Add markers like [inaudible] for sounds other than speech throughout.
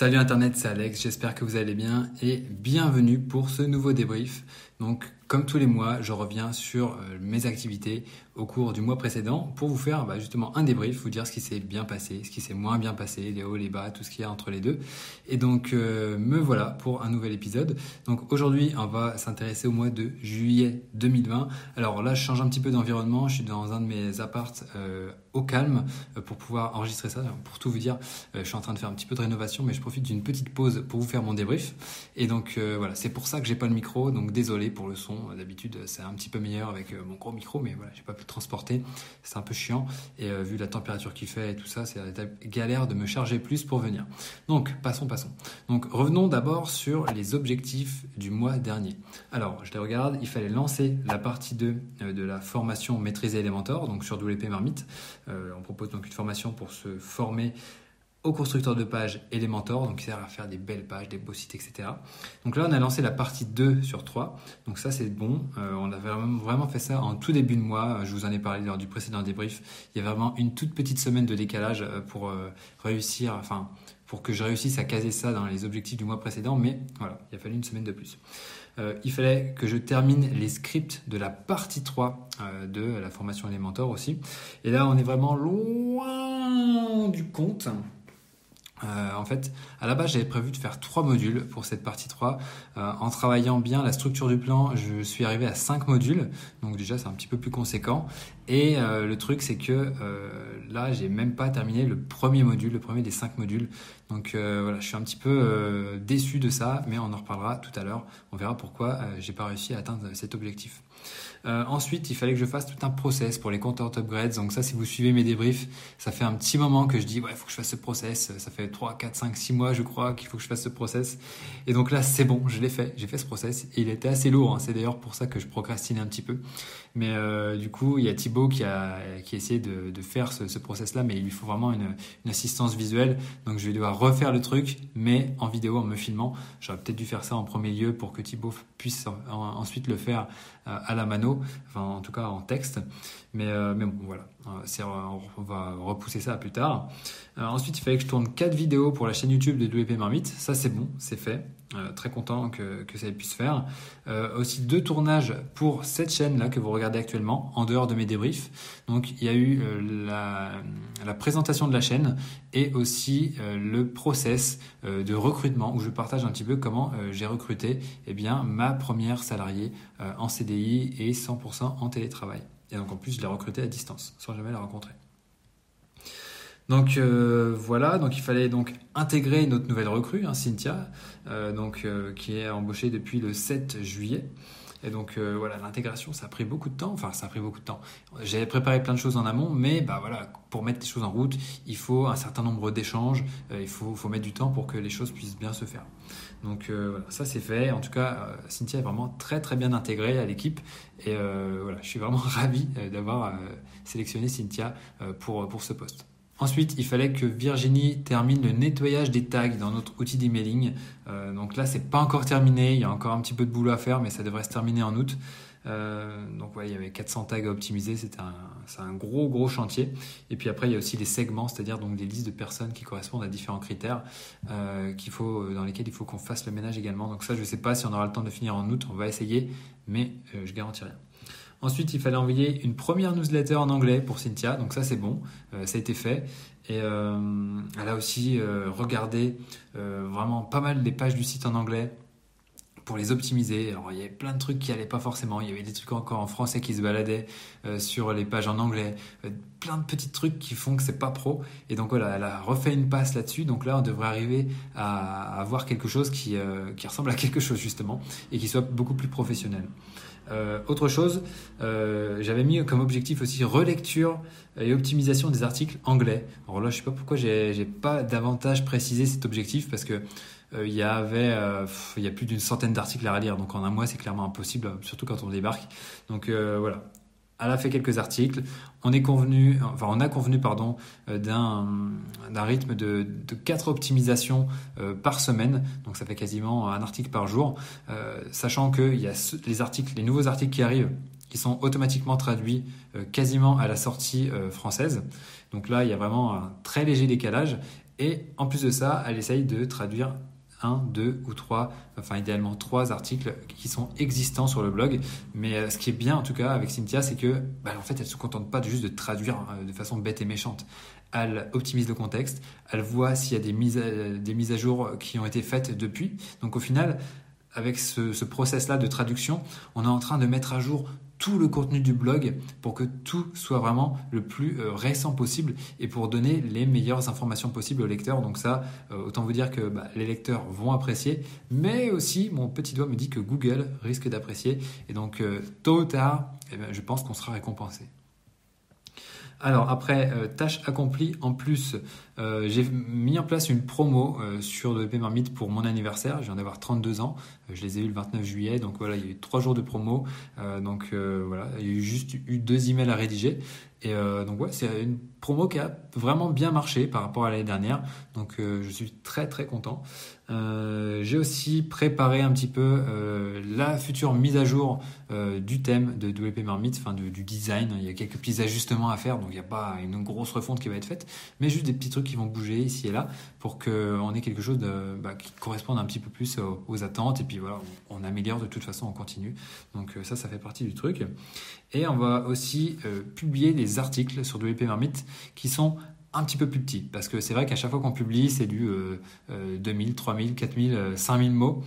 Salut Internet, c'est Alex, j'espère que vous allez bien et bienvenue pour ce nouveau débrief. Donc comme tous les mois, je reviens sur euh, mes activités au cours du mois précédent pour vous faire bah, justement un débrief, vous dire ce qui s'est bien passé, ce qui s'est moins bien passé, les hauts, les bas, tout ce qu'il y a entre les deux. Et donc euh, me voilà pour un nouvel épisode. Donc aujourd'hui, on va s'intéresser au mois de juillet 2020. Alors là, je change un petit peu d'environnement, je suis dans un de mes appartes euh, au calme pour pouvoir enregistrer ça. Pour tout vous dire, je suis en train de faire un petit peu de rénovation, mais je profite d'une petite pause pour vous faire mon débrief. Et donc voilà, c'est pour ça que j'ai pas le micro, donc désolé pour le son. D'habitude, c'est un petit peu meilleur avec mon gros micro, mais voilà, j'ai pas pu transporter. C'est un peu chiant. Et euh, vu la température qu'il fait et tout ça, c'est galère de me charger plus pour venir. Donc, passons, passons. Donc, revenons d'abord sur les objectifs du mois dernier. Alors, je les regarde. Il fallait lancer la partie 2 euh, de la formation Maîtriser Elementor, donc sur WP Marmite. Euh, on propose donc une formation pour se former au constructeur de pages Elementor, donc qui sert à faire des belles pages, des beaux sites, etc. Donc là, on a lancé la partie 2 sur 3, donc ça c'est bon. Euh, on a vraiment, fait ça en tout début de mois, je vous en ai parlé lors du précédent débrief. Il y a vraiment une toute petite semaine de décalage euh, pour euh, réussir, enfin, pour que je réussisse à caser ça dans les objectifs du mois précédent, mais voilà, il a fallu une semaine de plus. Il fallait que je termine les scripts de la partie 3 de la formation Elementor aussi. Et là, on est vraiment loin du compte. Euh, en fait, à la base, j'avais prévu de faire trois modules pour cette partie 3. Euh, en travaillant bien la structure du plan, je suis arrivé à cinq modules. Donc déjà, c'est un petit peu plus conséquent. Et euh, le truc, c'est que là, j'ai même pas terminé le premier module, le premier des cinq modules. Donc voilà, je suis un petit peu déçu de ça, mais on en reparlera tout à l'heure. On verra pourquoi j'ai pas réussi à atteindre cet objectif. Euh, ensuite, il fallait que je fasse tout un process pour les compteurs upgrades. Donc ça, si vous suivez mes débriefs, ça fait un petit moment que je dis, ouais, il faut que je fasse ce process. Ça fait 3, 4, 5, 6 mois, je crois, qu'il faut que je fasse ce process. Et donc là, c'est bon, je l'ai fait. J'ai fait ce process. Et il était assez lourd. Hein. C'est d'ailleurs pour ça que je procrastinais un petit peu. Mais euh, du coup, il y a Thibaut qui a, qui essayé de, faire ce, ce process-là, mais il lui faut vraiment une, assistance visuelle. Donc je vais devoir refaire le truc, mais en vidéo, en me filmant. J'aurais peut-être dû faire ça en premier lieu pour que Thibaut puisse ensuite le faire euh, à la mano, en tout cas en texte. Mais, euh, bon, voilà, euh, on va repousser ça plus tard. ensuite, il fallait que je tourne 4 vidéos pour la chaîne YouTube de WP Marmite. Ça, c'est bon, c'est fait. Euh, très content que, que, ça ait pu se faire. Euh, aussi deux tournages pour cette chaîne-là que vous regardez actuellement, en dehors de mes débriefs. Donc il y a eu euh, la, la, présentation de la chaîne et aussi le process de recrutement où je partage un petit peu comment j'ai recruté eh bien, ma première salariée en CDI et 100% en télétravail. Et donc en plus je l'ai recrutée à distance, sans jamais la rencontrer. Donc euh, voilà, donc il fallait donc intégrer notre nouvelle recrue, hein, Cynthia, euh, donc euh, qui est embauchée depuis le 7 juillet. Et donc voilà, l'intégration, ça a pris beaucoup de temps. Enfin, ça a pris beaucoup de temps. J'avais préparé plein de choses en amont, mais bah voilà, pour mettre les choses en route, il faut un certain nombre d'échanges. il faut, mettre du temps pour que les choses puissent bien se faire. Donc voilà, ça c'est fait. En tout cas, Cynthia est vraiment très très bien intégrée à l'équipe. Et voilà, je suis vraiment [laughs] ravi d'avoir sélectionné Cynthia pour ce poste. Ensuite, il fallait que Virginie termine le nettoyage des tags dans notre outil d'emailing. Euh, donc là, c'est pas encore terminé. Il y a encore un petit peu de boulot à faire, mais ça devrait se terminer en août. Euh, donc ouais, il y avait 400 tags à optimiser. C'est un gros gros chantier. Et puis après, il y a aussi les segments, c'est-à-dire donc des listes de personnes qui correspondent à différents critères euh, faut, dans lesquels il faut qu'on fasse le ménage également. Donc ça, je sais pas si on aura le temps de finir en août. On va essayer, mais je garantis rien. Ensuite, il fallait envoyer une première newsletter en anglais pour Cynthia, donc ça c'est bon, euh, ça a été fait. Et euh, elle a aussi euh, regardé vraiment pas mal des pages du site en anglais pour les optimiser. Alors il y avait plein de trucs qui allaient pas forcément, il y avait des trucs encore en français qui se baladaient sur les pages en anglais, plein de petits trucs qui font que c'est pas pro. Et donc voilà, elle a refait une passe là-dessus. Donc là, on devrait arriver à avoir quelque chose qui ressemble à quelque chose justement et qui soit beaucoup plus professionnel. Euh, autre chose, euh, j'avais mis comme objectif aussi relecture et optimisation des articles anglais. Alors là, je sais pas pourquoi j'ai pas davantage précisé cet objectif parce que euh, il y avait il y a plus d'une centaine d'articles à relire. Donc en un mois, c'est clairement impossible, surtout quand on débarque. Donc voilà, elle a fait quelques articles. On est convenu, enfin on a convenu pardon euh, d'un rythme de, de 4 optimisations euh, par semaine. Donc ça fait quasiment un article par jour, euh, sachant qu'il y a les articles, les nouveaux articles qui arrivent qui sont automatiquement traduits quasiment à la sortie française. Donc là, il y a vraiment un très léger décalage Et en plus de ça, elle essaye de traduire un, deux ou trois, enfin idéalement trois articles qui sont existants sur le blog. Mais euh, ce qui est bien en tout cas avec Cynthia, c'est que bah, en fait, elle se contente pas de juste de traduire euh, de façon bête et méchante. Elle optimise le contexte, elle voit s'il y a des mises, à, des mises à jour qui ont été faites depuis. Donc au final, avec ce, ce process-là de traduction, on est en train de mettre à jour tout le contenu du blog pour que tout soit vraiment le plus euh, récent possible et pour donner les meilleures informations possibles aux lecteurs. Donc ça, euh, autant vous dire que bah, les lecteurs vont apprécier, mais aussi mon petit doigt me dit que Google risque d'apprécier. Et donc euh, tôt ou tard, eh ben, je pense qu'on sera récompensé. Alors après, tâche accomplie, en plus, j'ai mis en place une promo sur le Marmite pour mon anniversaire. Je viens d'avoir 32 ans. Je les ai eu le 29 juillet. Donc voilà, il y a eu trois jours de promo. donc voilà, il y a eu juste eu deux emails à rédiger. Et donc ouais, c'est une promo qui a vraiment bien marché par rapport à l'année dernière. Donc je suis très très content. Euh, j'ai aussi préparé un petit peu euh, la future mise à jour euh, du thème de WP Marmite, enfin du design. Il y a quelques petits ajustements à faire, donc il n'y a pas une grosse refonte qui va être faite, mais juste des petits trucs qui vont bouger ici et là pour qu'on ait quelque chose bah, qui corresponde un petit peu plus aux, attentes. Et puis on, améliore de toute façon, on continue. Donc ça, ça fait partie du truc. Et on va aussi publier des articles sur WP Marmite qui sont un petit peu plus petit. Parce que c'est vrai qu'à chaque fois qu'on publie, c'est du 2000, 3000, 4000, 5000 mots.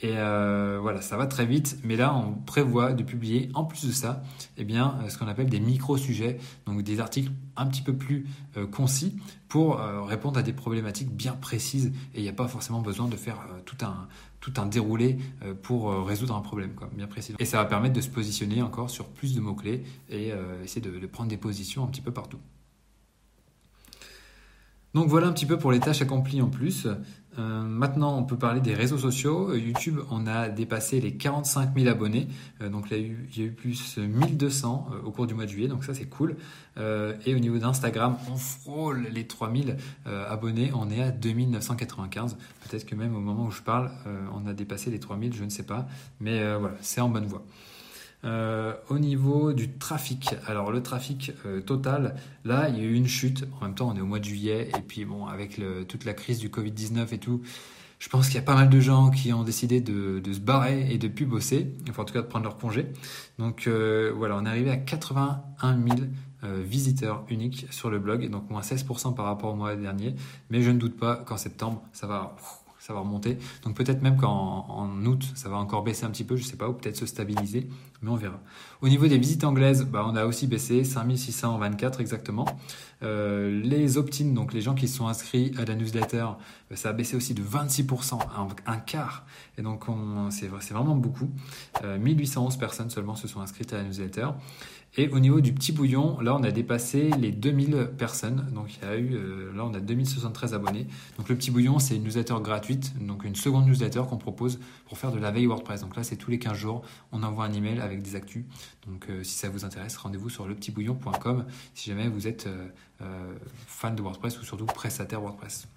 Et euh, voilà, ça va très vite. Mais là, on prévoit de publier, en plus de ça, eh bien, euh, ce qu'on appelle des micro-sujets, donc des articles un petit peu plus euh, concis pour répondre à des problématiques bien précises. Et il n'y a pas forcément besoin de faire tout un tout un déroulé pour résoudre un problème quoi, bien précis. Et ça va permettre de se positionner encore sur plus de mots-clés et essayer de, de prendre des positions un petit peu partout. Donc voilà un petit peu pour les tâches accomplies en plus. Euh, maintenant, on peut parler des réseaux sociaux. Euh, YouTube, on a dépassé les 45 000 abonnés. Euh, donc il y, a eu, il y, plus 1200 au cours du mois de juillet. Donc ça, c'est cool. et au niveau d'Instagram, on frôle les 3000 abonnés. On est à 2995. Peut-être que même au moment où je parle, on a dépassé les 3000, je ne sais pas. Mais voilà, c'est en bonne voie. Euh, au niveau du trafic, alors le trafic euh, total, là il y a eu une chute. En même temps, on est au mois de juillet et puis bon, avec toute la crise du Covid-19 et tout, je pense qu'il y a pas mal de gens qui ont décidé de, se barrer et de plus bosser, enfin en tout cas de prendre leur congé. Donc euh, voilà, on est arrivé à 81 000 visiteurs uniques sur le blog, donc moins 16% par rapport au mois dernier. Mais je ne doute pas qu'en septembre, ça va ça va remonter. Donc peut-être même qu'en août, ça va encore baisser un petit peu, je sais pas, ou peut-être se stabiliser, mais on verra. Au niveau des visites anglaises, bah, on a aussi baissé, 5624 exactement. Euh, les opt-in, donc les gens qui sont inscrits à la newsletter, bah, ça a baissé aussi de 26%, un, quart. Et donc c'est vraiment beaucoup. 1811 euh, personnes seulement se sont inscrites à la newsletter. Et au niveau du petit bouillon, là, on a dépassé les 2000 personnes. Donc, il y a eu, euh, là, on a 2073 abonnés. Donc, le petit bouillon, c'est une newsletter gratuite, donc une seconde newsletter qu'on propose pour faire de la veille WordPress. Donc là, c'est tous les 15 jours, on envoie un email avec des actus. Donc, euh, si ça vous intéresse, rendez-vous sur lepetitbouillon.com si jamais vous êtes euh, fan de WordPress ou surtout prestataire WordPress.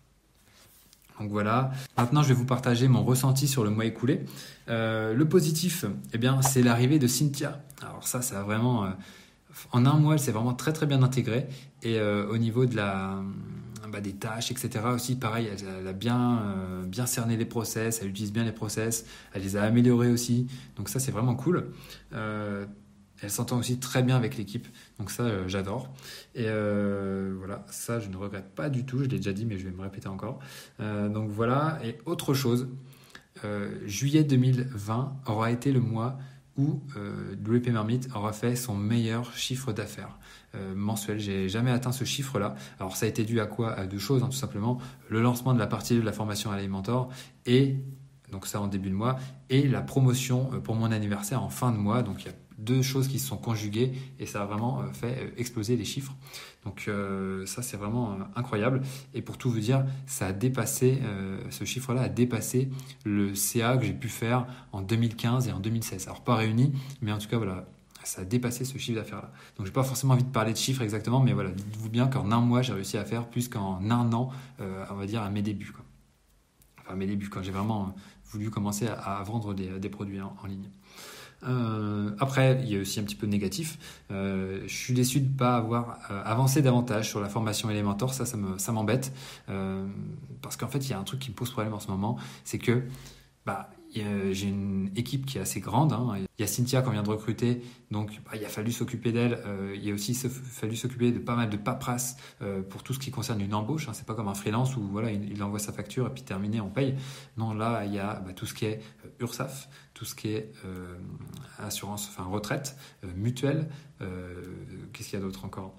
Donc voilà. Maintenant, je vais vous partager mon ressenti sur le mois écoulé. Euh, le positif, eh bien, c'est l'arrivée de Cynthia. Alors ça, ça a vraiment, euh, en un mois, elle s'est vraiment très très bien intégrée. Et euh, au niveau de la, bah, des tâches, etc. Aussi, pareil, elle, a bien, bien cerné les process, elle utilise bien les process, elle les a améliorés aussi. Donc ça, c'est vraiment cool. Elle s'entend aussi très bien avec l'équipe, donc ça euh, j'adore. Et euh, voilà, ça je ne regrette pas du tout, je l'ai déjà dit mais je vais me répéter encore. Euh, donc voilà, et autre chose, juillet 2020 aura été le mois où WP Marmite aura fait son meilleur chiffre d'affaires mensuel. J'ai jamais atteint ce chiffre-là. Alors ça a été dû à quoi? À deux choses, hein, tout simplement. Le lancement de la partie de la formation Alimentor et donc ça en début de mois, et la promotion pour mon anniversaire en fin de mois. Donc il a deux choses qui se sont conjuguées et ça a vraiment euh, fait euh, exploser les chiffres. Donc euh, ça c'est vraiment incroyable. Et pour tout vous dire, ça a dépassé, ce chiffre-là a dépassé le CA que j'ai pu faire en 2015 et en 2016. Alors pas réunis, mais en tout cas voilà, ça a dépassé ce chiffre d'affaires-là. Donc, j'ai pas forcément envie de parler de chiffres exactement, mais voilà, dites-vous bien qu'en un mois, j'ai réussi à faire plus qu'en un an, on va dire, à mes débuts. Enfin, à mes débuts, quand j'ai vraiment voulu commencer à, vendre des, produits en ligne. Après, il y a aussi un petit peu de négatif. je suis déçu de ne pas avoir avancé davantage sur la formation Elementor. Ça, ça m'embête. parce qu'en fait, il y a un truc qui me pose problème en ce moment. C'est que bah, j'ai une équipe qui est assez grande. Hein. Il y a Cynthia qu'on vient de recruter, donc bah, il a fallu s'occuper d'elle. Euh, il a aussi fallu s'occuper de pas mal de paperasse euh, pour tout ce qui concerne une embauche. Hein. C'est pas comme un freelance où voilà, il, envoie sa facture et puis terminé, on paye. Non, là, il y a bah, tout ce qui est euh, URSAF, tout ce qui est assurance, enfin retraite, mutuelle. Qu'est-ce qu'il y a d'autre encore?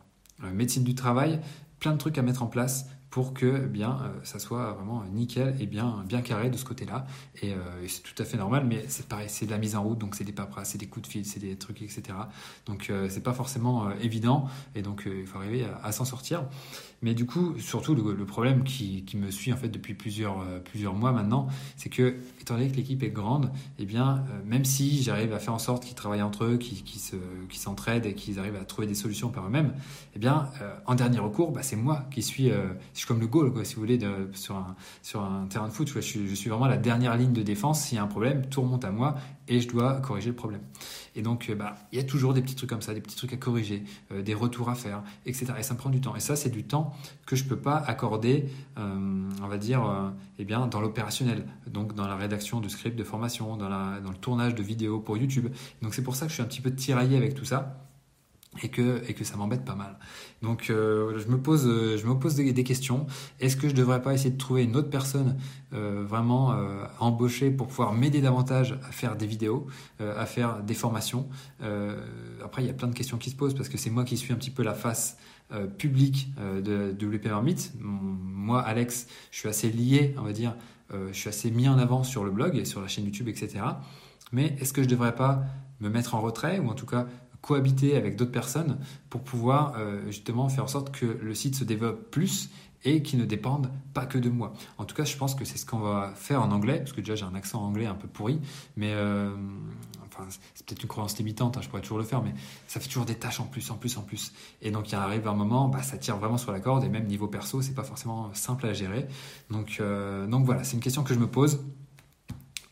Médecine du travail, plein de trucs à mettre en place pour que eh bien euh, ça soit vraiment nickel et bien bien carré de ce côté-là. Et, euh, c'est tout à fait normal, mais c'est pareil, c'est de la mise en route, donc c'est des paperasses, c'est des coups de fil, c'est des trucs, etc. Donc euh, c'est pas forcément évident, et donc il faut arriver à s'en sortir. Mais du coup, surtout, le, problème qui, me suit en fait depuis plusieurs, euh, plusieurs mois maintenant, c'est que, étant donné que l'équipe est grande, eh bien, euh, même si j'arrive à faire en sorte qu'ils travaillent entre eux, qu'ils qui s'entraident et qu'ils arrivent à trouver des solutions par eux-mêmes, eh bien, euh, en dernier recours, bah, c'est moi qui suis, je suis comme le goal, quoi, si vous voulez, sur, un, sur un terrain de foot. Je, suis, je suis vraiment la dernière ligne de défense. S'il y a un problème, tout remonte à moi et je dois corriger le problème. Et donc, bah, il y a toujours des petits trucs comme ça, des petits trucs à corriger, des retours à faire, etc. Et ça me prend du temps. Et ça, c'est du temps que je ne peux pas accorder, euh, on va dire, euh, eh bien, dans l'opérationnel, donc dans la rédaction de scripts de formation, dans, dans le tournage de vidéos pour YouTube. Donc c'est pour ça que je suis un petit peu tiraillé avec tout ça et que, et que ça m'embête pas mal. Donc euh, je me pose, je me pose des, questions. Est-ce que je devrais pas essayer de trouver une autre personne euh, vraiment euh, embauchée pour pouvoir m'aider davantage à faire des vidéos, à faire des formations? Après, il y a plein de questions qui se posent parce que c'est moi qui suis un petit peu la face publique de, de WP Meet. Moi, Alex, je suis assez lié, on va dire, je suis assez mis en avant sur le blog et sur la chaîne YouTube, etc. Mais est-ce que je devrais pas me mettre en retrait ou en tout cas cohabiter avec d'autres personnes pour pouvoir euh, justement faire en sorte que le site se développe plus et qu'il ne dépende pas que de moi. En tout cas, je pense que c'est ce qu'on va faire en anglais, parce que déjà j'ai un accent anglais un peu pourri, mais euh, enfin, c'est peut-être une croyance limitante, hein, je pourrais toujours le faire, mais ça fait toujours des tâches en plus, en plus, en plus. Et donc il arrive un moment, bah, ça tire vraiment sur la corde, et même niveau perso, c'est pas forcément simple à gérer. Donc, euh, donc voilà, c'est une question que je me pose.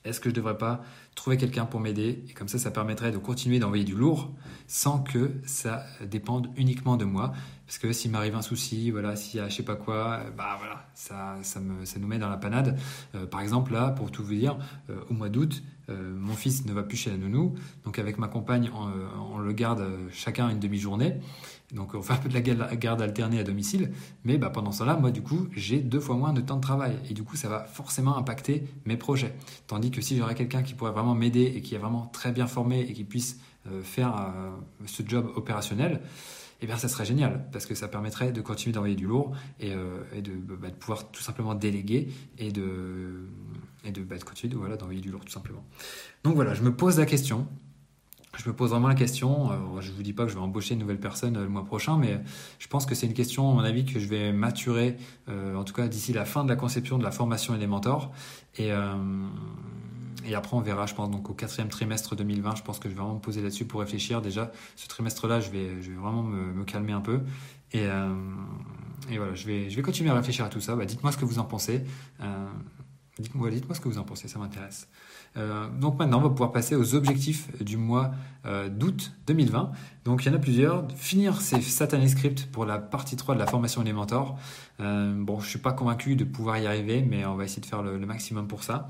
Est-ce que je ne devrais pas trouver quelqu'un pour m'aider? Et comme ça, ça permettrait de continuer d'envoyer du lourd sans que ça dépende uniquement de moi. Parce que s'il m'arrive un souci, voilà, s'il y a je sais pas quoi, bah voilà, ça, ça, me, ça nous met dans la panade. Euh, par exemple, là, pour tout vous dire, euh, au mois d'août, euh, mon fils ne va plus chez la nounou. Donc avec ma compagne, on, on le garde chacun une demi-journée. Donc on [laughs] fait un peu de la garde alternée à domicile, mais bah, pendant cela, moi du coup, j'ai deux fois moins de temps de travail et du coup, ça va forcément impacter mes projets. Tandis que si j'aurais quelqu'un qui pourrait vraiment m'aider et qui est vraiment très bien formé et qui puisse euh, faire euh, ce job opérationnel, eh bien ça serait génial parce que ça permettrait de continuer d'envoyer du lourd et, euh, bah, de, pouvoir tout simplement déléguer et de, et de, bah, de continuer d'envoyer du lourd tout simplement. Donc voilà, je me pose la question je me pose vraiment la question. je ne vous dis pas que je vais embaucher une nouvelle personne euh, le mois prochain, mais je pense que c'est une question, à mon avis, que je vais maturer, euh, en tout cas d'ici la fin de la conception de la formation et des mentors. Et, euh, et après, on verra, je pense, donc au quatrième trimestre 2020, je pense que je vais vraiment me poser là-dessus pour réfléchir. Déjà, ce trimestre-là, je vais, je vais vraiment me, calmer un peu. Et, et, voilà, je vais, je vais continuer à réfléchir à tout ça. Bah, dites-moi ce que vous en pensez. Dites-moi, ce que vous en pensez, ça m'intéresse. Euh, donc maintenant, on va pouvoir passer aux objectifs du mois euh, d'août 2020. Donc il y en a plusieurs. Finir ces satané scripts pour la partie 3 de la formation Elementor. Euh, bon, je suis pas convaincu de pouvoir y arriver, mais on va essayer de faire le maximum pour ça.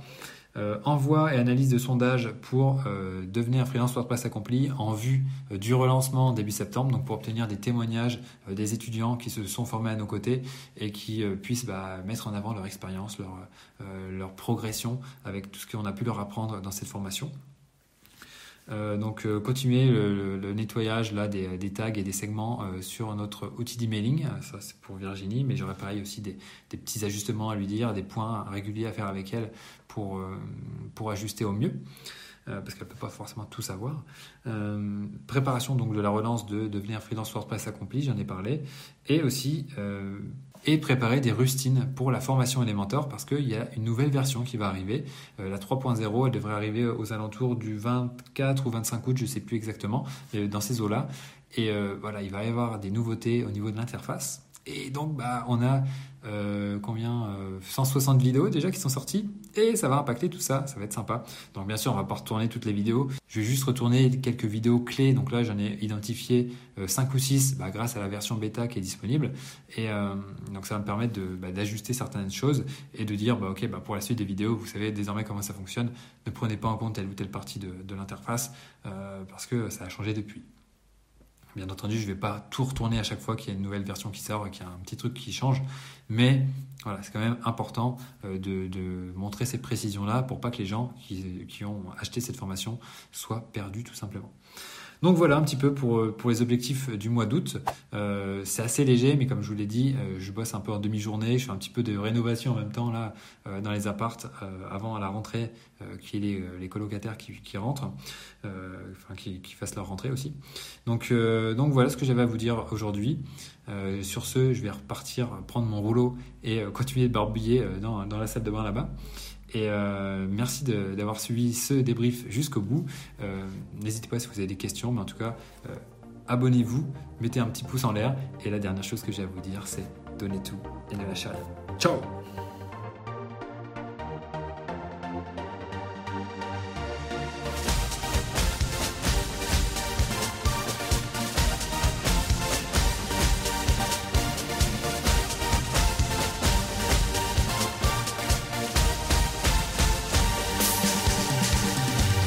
Euh, envoi et analyse de sondage pour euh, devenir freelance WordPress accompli en vue du relancement début septembre, donc pour obtenir des témoignages des étudiants qui se sont formés à nos côtés et qui puissent bah, mettre en avant leur expérience, leur progression avec tout ce qu'on a pu leur apprendre dans cette formation. Euh, donc euh, continuer le, nettoyage là des, tags et des segments euh, sur notre outil d'emailing, ça c'est pour Virginie, mais j'aurais pareil aussi des, petits ajustements à lui dire, des points réguliers à faire avec elle pour, pour ajuster au mieux. parce qu'elle ne peut pas forcément tout savoir. préparation donc de la relance de devenir freelance WordPress accompli, j'en ai parlé. Et aussi et préparer des rustines pour la formation Elementor parce qu'il y a une nouvelle version qui va arriver. Euh, la 3.0, elle devrait arriver aux alentours du 24 ou 25 août, je ne sais plus exactement, dans ces eaux-là. Et euh, voilà, il va y avoir des nouveautés au niveau de l'interface. Et donc, bah, on a euh, combien 160 vidéos déjà qui sont sorties et ça va impacter tout ça, ça va être sympa. Donc bien sûr, on va pas retourner toutes les vidéos. Je vais juste retourner quelques vidéos clés. Donc là, j'en ai identifié 5 ou 6 bah, grâce à la version bêta qui est disponible. Et donc ça va me permettre bah, d'ajuster certaines choses et de dire, bah, ok, bah, pour la suite des vidéos, vous savez désormais comment ça fonctionne. Ne prenez pas en compte telle ou telle partie de l'interface parce que ça a changé depuis. Bien entendu, je ne vais pas tout retourner à chaque fois qu'il y a une nouvelle version qui sort et qu'il y a un petit truc qui change, mais voilà, c'est quand même important euh, de, montrer ces précisions-là pour pas que les gens qui ont acheté cette formation soient perdus tout simplement. Donc voilà un petit peu pour, euh, les objectifs du mois d'août. Euh, c'est assez léger, mais comme je vous l'ai dit, euh, je bosse un peu en demi-journée. Je fais un petit peu de rénovation en même temps là dans les appartes avant la rentrée, qui est les, les colocataires qui, rentrent, enfin qui, fassent leur rentrée aussi. Donc, donc voilà ce que j'avais à vous dire aujourd'hui. sur ce, je vais repartir prendre mon rouleau et continuer de barbouiller dans la salle de bain là-bas. Et euh, merci d'avoir suivi ce débrief jusqu'au bout. Euh, n'hésitez pas si vous avez des questions, mais en tout cas, euh, abonnez-vous, mettez un petit pouce en l'air. Et la dernière chose que j'ai à vous dire, c'est donnez tout et ne lâchez rien. Ciao